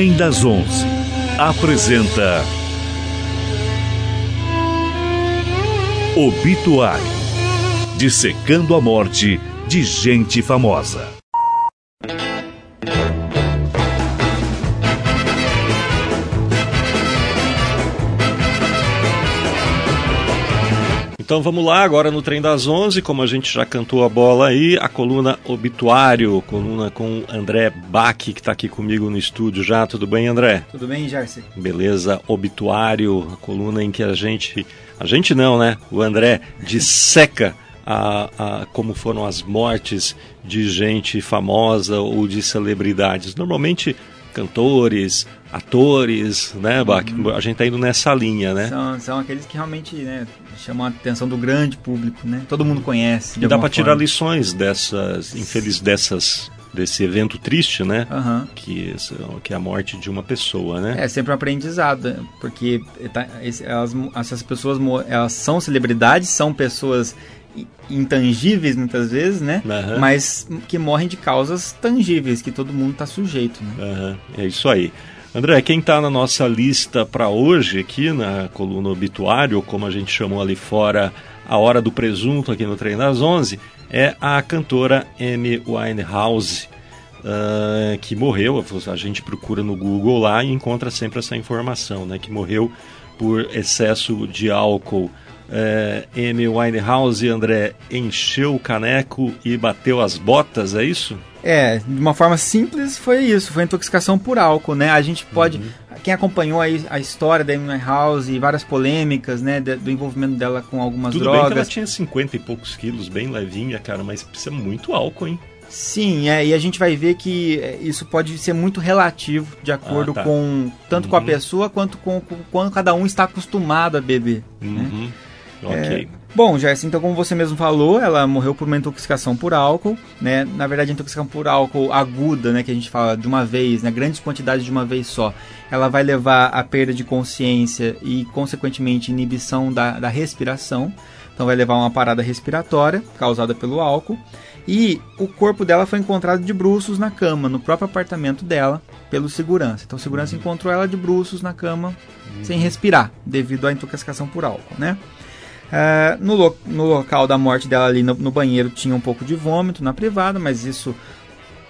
Trem das Onze apresenta Obituário Dissecando a morte de gente famosa. Então vamos lá, agora no Trem das Onze, como a gente já cantou a bola aí, a coluna Obituário, coluna com André Bach, que está aqui comigo no estúdio já. Tudo bem, André? Tudo bem, Jarce? Beleza, Obituário, a coluna em que a gente. A gente não, né? O André disseca a, a, como foram as mortes de gente famosa ou de celebridades. Normalmente cantores, atores, né, Bach? Uhum. A gente tá indo nessa linha, né? São, são aqueles que realmente né, chamam a atenção do grande público, né? Todo mundo conhece. E dá para tirar lições dessas, infeliz dessas desse evento triste, né? Uhum. Que, que é a morte de uma pessoa, né? É sempre um aprendizado, porque tá, elas, essas pessoas elas são celebridades, são pessoas intangíveis muitas vezes, né? Uhum. Mas que morrem de causas tangíveis, que todo mundo está sujeito, né? Uhum. É isso aí. André, quem está na nossa lista para hoje aqui na coluna obituário, como a gente chamou ali fora, a hora do presunto aqui no Trem das Onze, é a cantora Amy Winehouse, uh, que morreu. A gente procura no Google lá e encontra sempre essa informação, né? Que morreu por excesso de álcool é, Amy Winehouse, André, encheu o caneco e bateu as botas, é isso? É, de uma forma simples foi isso, foi intoxicação por álcool, né? A gente pode, uhum. quem acompanhou aí a história da Amy Winehouse e várias polêmicas, né, do envolvimento dela com algumas Tudo drogas. Tudo bem que ela tinha 50 e poucos quilos, bem levinha, cara, mas precisa muito álcool, hein? Sim, é, e a gente vai ver que é, isso pode ser muito relativo, de acordo ah, tá. com tanto uhum. com a uhum. pessoa quanto com, com quando cada um está acostumado a beber. Né? Uhum. Né? Ok. É, bom, Jéssica, então como você mesmo falou, ela morreu por uma intoxicação por álcool, né? Na verdade, intoxicação por álcool aguda, né, que a gente fala de uma vez, né, grandes quantidades de uma vez só, ela vai levar à perda de consciência e, consequentemente, inibição da, da respiração. Então vai levar a uma parada respiratória causada pelo álcool. E o corpo dela foi encontrado de bruços na cama, no próprio apartamento dela, pelo segurança. Então o segurança uhum. encontrou ela de bruços na cama, uhum. sem respirar, devido à intoxicação por álcool, né? Uh, no, lo no, local da morte dela ali no, no, banheiro tinha um pouco de vômito na privada, mas isso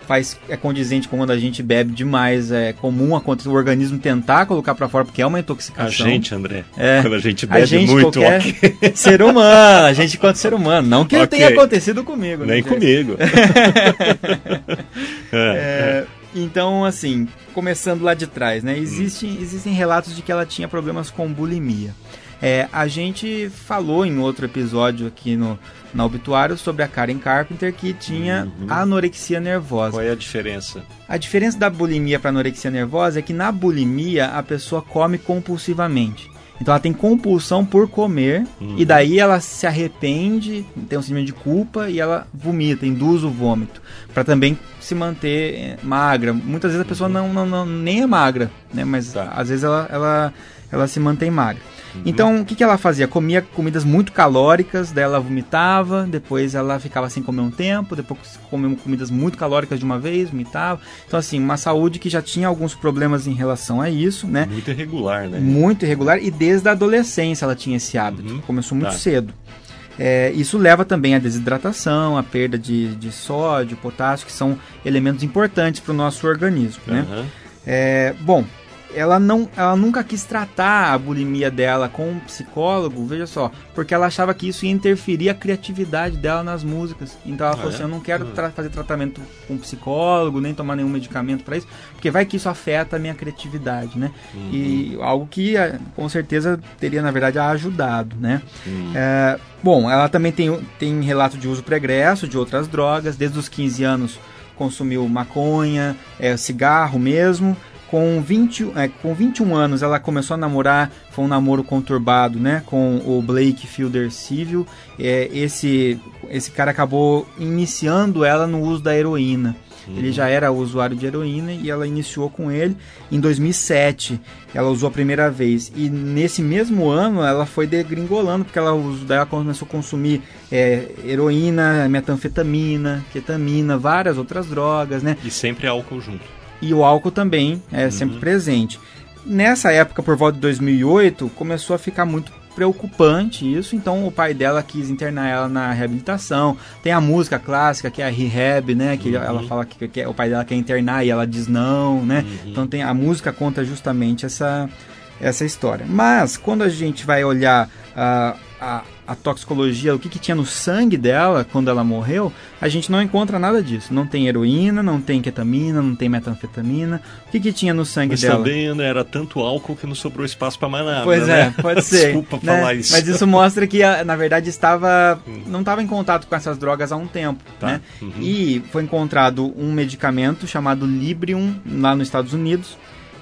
faz é condizente com quando a gente bebe demais, é comum acontecer o organismo tentar colocar para fora porque é uma intoxicação. A gente, André, é, quando a gente bebe a gente, muito, okay. ser humano, a gente enquanto ser humano, não que okay. tenha acontecido comigo, nem comigo. é, então, assim, começando lá de trás, né? Existem, existem relatos de que ela tinha problemas com bulimia. É, a gente falou em outro episódio aqui no, na Obituário sobre a Karen Carpenter que tinha uhum. anorexia nervosa. Qual é a diferença? A diferença da bulimia para anorexia nervosa é que na bulimia a pessoa come compulsivamente. Então ela tem compulsão por comer uhum. e daí ela se arrepende, tem um sentimento de culpa e ela vomita, induz o vômito para também se manter eh, magra. Muitas vezes a pessoa uhum. não, não, não, nem é magra, né? Mas tá. às vezes ela, ela, ela se mantém magra. Uhum. Então, o que, que ela fazia? Comia comidas muito calóricas, daí ela vomitava, depois ela ficava sem comer um tempo, depois comia comidas muito calóricas de uma vez, vomitava. Então, assim, uma saúde que já tinha alguns problemas em relação a isso, né? Muito irregular, né? Muito irregular, e desde a adolescência ela tinha esse hábito, uhum. começou muito tá. cedo. É, isso leva também à desidratação, à perda de, de sódio, potássio, que são elementos importantes para o nosso organismo, né? É, bom, ela não ela nunca quis tratar a bulimia dela com um psicólogo, veja só, porque ela achava que isso ia interferir a criatividade dela nas músicas. Então ela ah, falou assim: é? eu não quero uhum. tra fazer tratamento com um psicólogo, nem tomar nenhum medicamento para isso, porque vai que isso afeta a minha criatividade, né? Uhum. E algo que eh, com certeza teria, na verdade, ajudado, né? Uhum. É, bom, ela também tem, tem relato de uso pregresso de outras drogas, desde os 15 anos consumiu maconha, é, cigarro mesmo. Com, 20, é, com 21 anos, ela começou a namorar, foi um namoro conturbado, né? Com o Blake Fielder Civil. É, esse, esse cara acabou iniciando ela no uso da heroína. Uhum. Ele já era usuário de heroína e ela iniciou com ele em 2007. Ela usou a primeira vez e nesse mesmo ano ela foi degringolando porque ela, ela começou a consumir é, heroína, metanfetamina, ketamina, várias outras drogas, né? E sempre álcool junto. E o álcool também é uhum. sempre presente. Nessa época, por volta de 2008, começou a ficar muito preocupante isso, então o pai dela quis internar ela na reabilitação. Tem a música clássica que é a Rehab, né, que uhum. ela fala que, que, o pai dela quer internar e ela diz não, né? Uhum. Então tem a música conta justamente essa essa história. Mas quando a gente vai olhar uh, a a toxicologia, o que, que tinha no sangue dela quando ela morreu, a gente não encontra nada disso. Não tem heroína, não tem ketamina, não tem metanfetamina. O que, que tinha no sangue Mas dela? Mas também né, era tanto álcool que não sobrou espaço para mais nada. Pois né? é, pode ser. Desculpa né? falar isso. Mas isso mostra que, na verdade, estava hum. não estava em contato com essas drogas há um tempo. Tá. Né? Uhum. E foi encontrado um medicamento chamado Librium lá nos Estados Unidos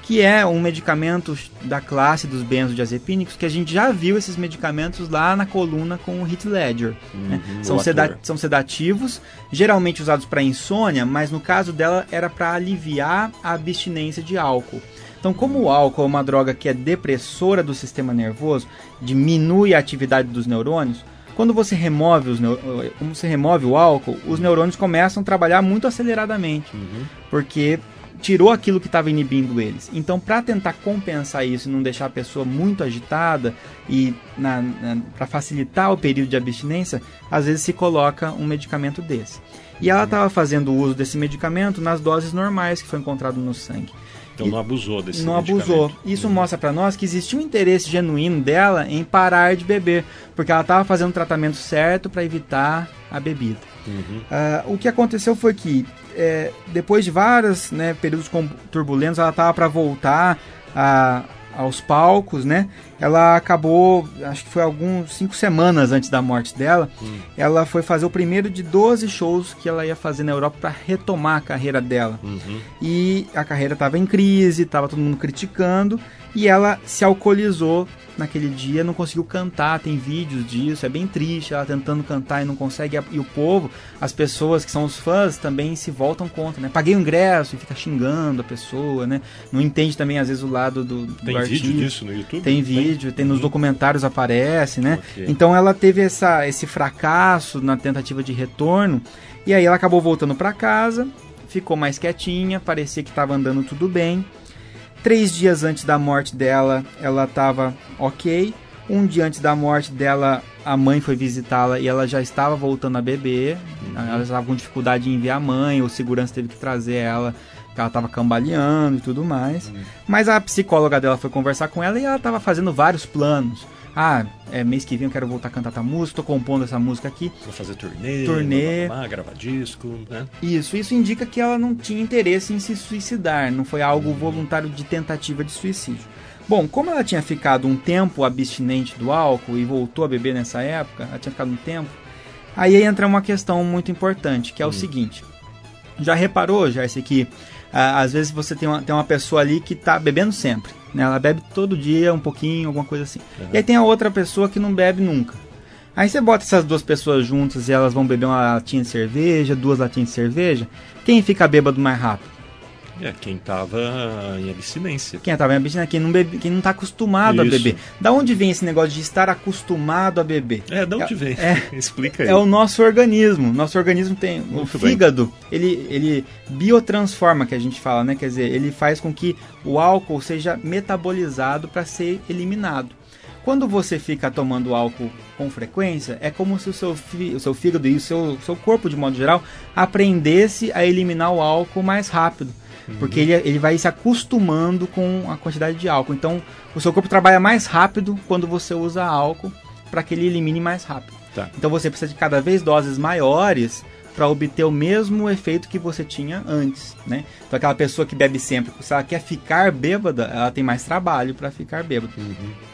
que é um medicamento da classe dos benzodiazepínicos, que a gente já viu esses medicamentos lá na coluna com o Heath Ledger. Uhum, né? são, seda são sedativos, geralmente usados para insônia, mas no caso dela era para aliviar a abstinência de álcool. Então, como o álcool é uma droga que é depressora do sistema nervoso, diminui a atividade dos neurônios, quando você remove, os como você remove o álcool, os neurônios começam a trabalhar muito aceleradamente, uhum. porque tirou aquilo que estava inibindo eles. Então, para tentar compensar isso e não deixar a pessoa muito agitada e para facilitar o período de abstinência, às vezes se coloca um medicamento desse. E ela estava fazendo uso desse medicamento nas doses normais que foi encontrado no sangue. Então não abusou desse Não abusou. Isso uhum. mostra para nós que existia um interesse genuíno dela em parar de beber, porque ela estava fazendo o tratamento certo para evitar a bebida. Uhum. Uh, o que aconteceu foi que é, depois de vários né, períodos turbulentos, ela estava para voltar a, aos palcos, né? Ela acabou, acho que foi alguns cinco semanas antes da morte dela, hum. ela foi fazer o primeiro de 12 shows que ela ia fazer na Europa para retomar a carreira dela. Uhum. E a carreira estava em crise, estava todo mundo criticando, e ela se alcoolizou naquele dia, não conseguiu cantar, tem vídeos disso, é bem triste, ela tentando cantar e não consegue, e o povo, as pessoas que são os fãs também se voltam contra, né? Paguei o ingresso e fica xingando a pessoa, né? Não entende também às vezes o lado do, do Tem artista. vídeo disso no YouTube? Tem vídeo, tem, nos uhum. documentários aparece, né? Okay. Então ela teve essa, esse fracasso na tentativa de retorno, e aí ela acabou voltando para casa, ficou mais quietinha, parecia que estava andando tudo bem, Três dias antes da morte dela, ela estava ok. Um dia antes da morte dela, a mãe foi visitá-la e ela já estava voltando a beber. Uhum. Ela estava com dificuldade em ver a mãe, o segurança teve que trazer ela, porque ela estava cambaleando e tudo mais. Uhum. Mas a psicóloga dela foi conversar com ela e ela estava fazendo vários planos ah, é, mês que vem eu quero voltar a cantar essa música, tô compondo essa música aqui. Vou fazer turnê, turnê. Blá, blá, blá, gravar disco, né? Isso, isso indica que ela não tinha interesse em se suicidar, não foi algo voluntário de tentativa de suicídio. Bom, como ela tinha ficado um tempo abstinente do álcool e voltou a beber nessa época, ela tinha ficado um tempo, aí entra uma questão muito importante, que é o hum. seguinte. Já reparou, já esse aqui, ah, às vezes você tem uma, tem uma pessoa ali que está bebendo sempre. Né? Ela bebe todo dia um pouquinho, alguma coisa assim. Uhum. E aí tem a outra pessoa que não bebe nunca. Aí você bota essas duas pessoas juntas e elas vão beber uma latinha de cerveja, duas latinhas de cerveja. Quem fica bêbado mais rápido? É, quem estava em abstinência. Quem estava em abstinência, quem não, bebe, quem não tá acostumado Isso. a beber. Da onde vem esse negócio de estar acostumado a beber? É, da onde é, vem? É, Explica aí. É o nosso organismo. Nosso organismo tem. Muito o fígado, ele, ele biotransforma, que a gente fala, né? Quer dizer, ele faz com que o álcool seja metabolizado para ser eliminado. Quando você fica tomando álcool com frequência, é como se o seu, o seu fígado e o seu, seu corpo, de modo geral, aprendesse a eliminar o álcool mais rápido. Porque ele, ele vai se acostumando com a quantidade de álcool. Então, o seu corpo trabalha mais rápido quando você usa álcool para que ele elimine mais rápido. Tá. Então, você precisa de cada vez doses maiores para obter o mesmo efeito que você tinha antes, né? Então, aquela pessoa que bebe sempre, se ela quer ficar bêbada, ela tem mais trabalho para ficar bêbada. Uhum.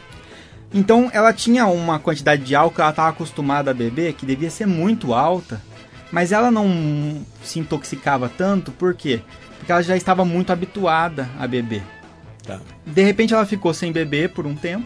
Então, ela tinha uma quantidade de álcool que ela estava acostumada a beber, que devia ser muito alta, mas ela não se intoxicava tanto, por quê? porque ela já estava muito habituada a beber. Tá. De repente ela ficou sem beber por um tempo,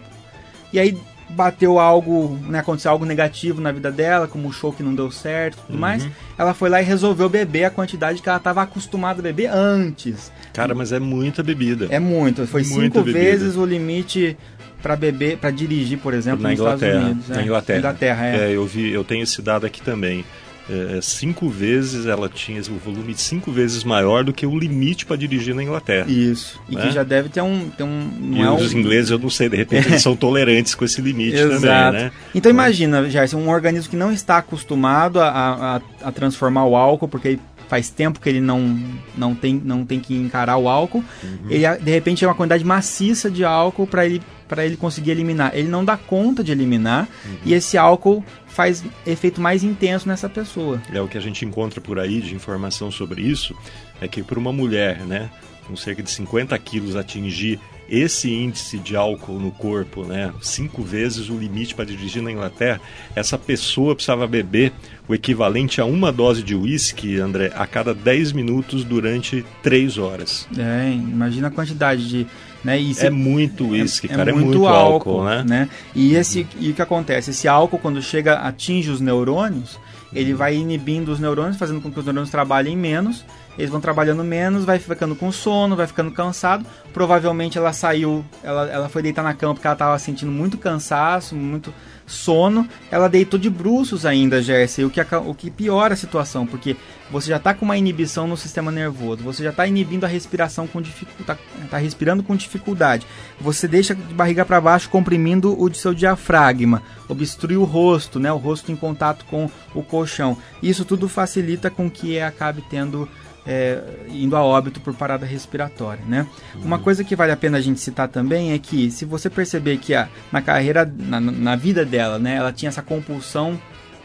e aí bateu algo, né, aconteceu algo negativo na vida dela, como o show que não deu certo e tudo uhum. mais. Ela foi lá e resolveu beber a quantidade que ela estava acostumada a beber antes. Cara, mas é muita bebida. É muito. Foi muita cinco bebida. vezes o limite para beber, para dirigir, por exemplo, na nos Inglaterra, Estados Unidos. Na é. Inglaterra. Inglaterra é. é. eu vi, eu tenho esse dado aqui também. é, cinco vezes, ela tinha o volume cinco vezes maior do que o limite para dirigir na Inglaterra. Isso. E né? que já deve ter um. Ter um e é os um... ingleses, eu não sei, de repente eles são tolerantes com esse limite Exato. também, né? Então imagina, Gerson, um organismo que não está acostumado a, a, a transformar o álcool, porque faz tempo que ele não, não, tem, não tem que encarar o álcool, uhum. ele de repente é uma quantidade maciça de álcool para ele para ele conseguir eliminar. Ele não dá conta de eliminar uhum. e esse álcool faz efeito mais intenso nessa pessoa. É o que a gente encontra por aí de informação sobre isso, é que para uma mulher, né, com cerca de 50 quilos atingir esse índice de álcool no corpo, né, cinco vezes o limite para dirigir na Inglaterra, essa pessoa precisava beber o equivalente a uma dose de uísque, André, a cada 10 minutos durante 3 horas. É, imagina a quantidade de né? E se, é muito uísque, é, cara, é muito, é muito álcool, álcool, né? né? E, esse, e o que acontece? Esse álcool, quando chega, atinge os neurônios, ele vai inibindo os neurônios, fazendo com que os neurônios trabalhem menos. Eles vão trabalhando menos, vai ficando com sono, vai ficando cansado. Provavelmente ela saiu, ela, ela foi deitar na cama porque ela estava sentindo muito cansaço, muito sono, ela deitou de bruços ainda, Jersey, o que, o que piora a situação, porque você já está com uma inibição no sistema nervoso, você já está inibindo a respiração com dificuldade, está tá respirando com dificuldade, você deixa de barriga para baixo comprimindo o seu diafragma, obstrui o rosto, né, o rosto em contato com o colchão. Isso tudo facilita com que acabe tendo é, indo a óbito por parada respiratória, né? Uhum. Uma coisa que vale a pena a gente citar também é que se você perceber que a, na carreira, na, na vida dela, né, ela tinha essa compulsão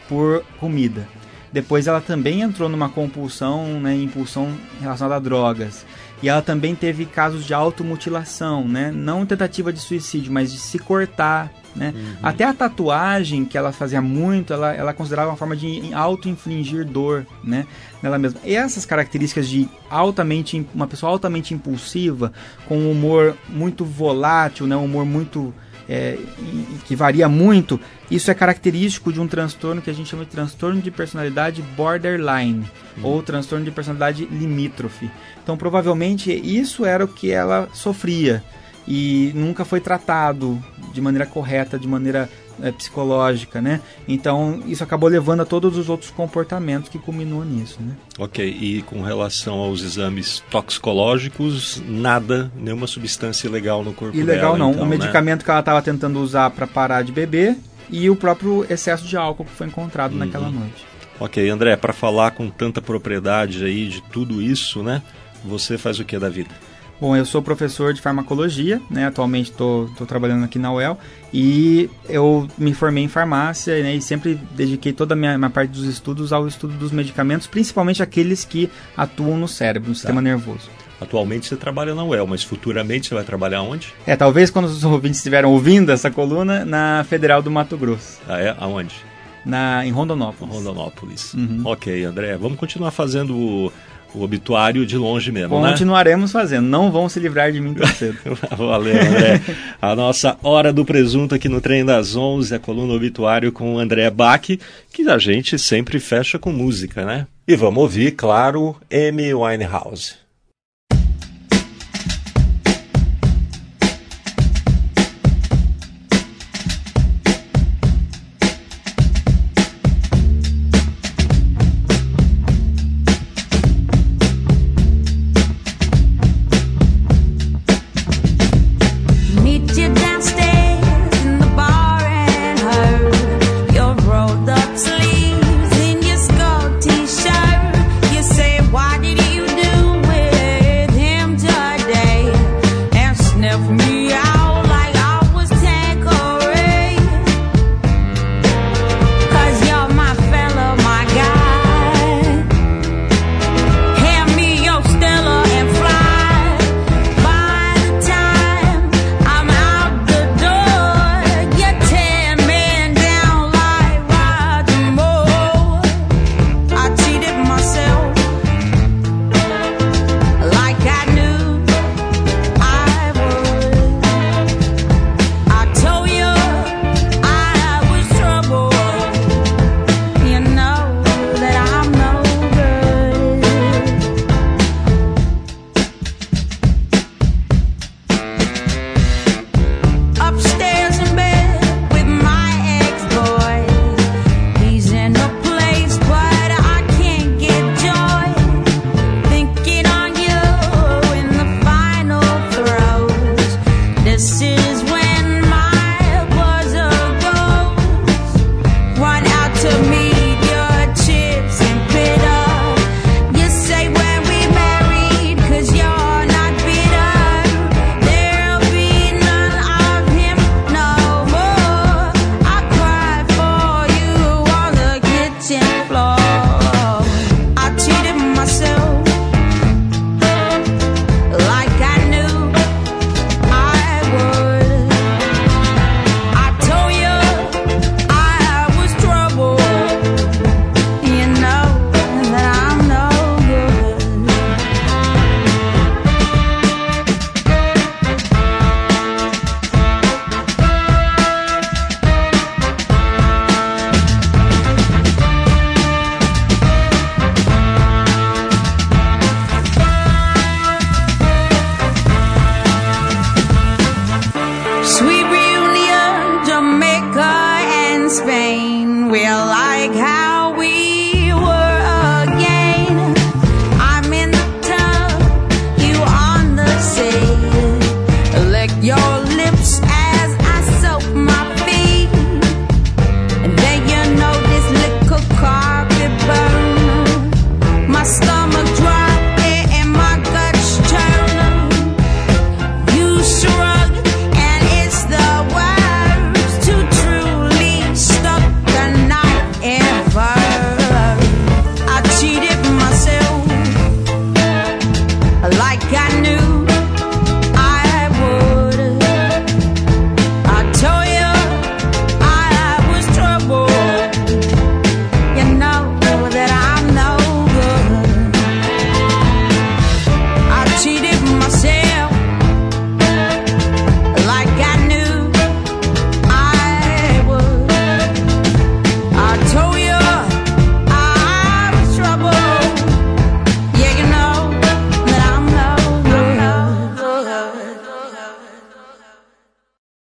por comida. Depois ela também entrou numa compulsão, né, impulsão relacionada a drogas. E ela também teve casos de automutilação, né? Não tentativa de suicídio, mas de se cortar, né? Uhum. Até a tatuagem, que ela fazia muito, ela, ela considerava uma forma de auto-infligir dor né, nela mesma. E essas características de altamente uma pessoa altamente impulsiva, com um humor muito volátil, né, um humor muito é, que varia muito, isso é característico de um transtorno que a gente chama de transtorno de personalidade borderline uhum. ou transtorno de personalidade limítrofe. Então, provavelmente isso era o que ela sofria e nunca foi tratado de maneira correta, de maneira é, psicológica, né? Então isso acabou levando a todos os outros comportamentos que culminou nisso, né? Ok, e com relação aos exames toxicológicos, nada, nenhuma substância ilegal no corpo ilegal dela? não, então, o né? medicamento que ela estava tentando usar para parar de beber e o próprio excesso de álcool que foi encontrado uhum. naquela noite. Ok, André, para falar com tanta propriedade aí de tudo isso, né? Você faz o que da vida? Bom, eu sou professor de farmacologia, né? Atualmente estou trabalhando aqui na UEL e eu me formei em farmácia né? e sempre dediquei toda a minha, minha, parte dos estudos ao estudo dos medicamentos, principalmente aqueles que atuam no cérebro, no tá. sistema nervoso. Atualmente você trabalha na UEL, mas futuramente você vai trabalhar onde? É, talvez quando os ouvintes estiveram ouvindo essa coluna, na Federal do Mato Grosso. Ah, é? Aonde? Na, em Rondonópolis. Rondonópolis. Uhum. Ok, André, vamos continuar fazendo o obituário de longe mesmo, né? Continuaremos né? fazendo, não vão se livrar de mim tão cedo. Valeu, André. a nossa Hora do Presunto aqui no Trem das 11, a coluna obituário com o André Bach, que a gente sempre fecha com música, né? E vamos ouvir, claro, Amy Winehouse.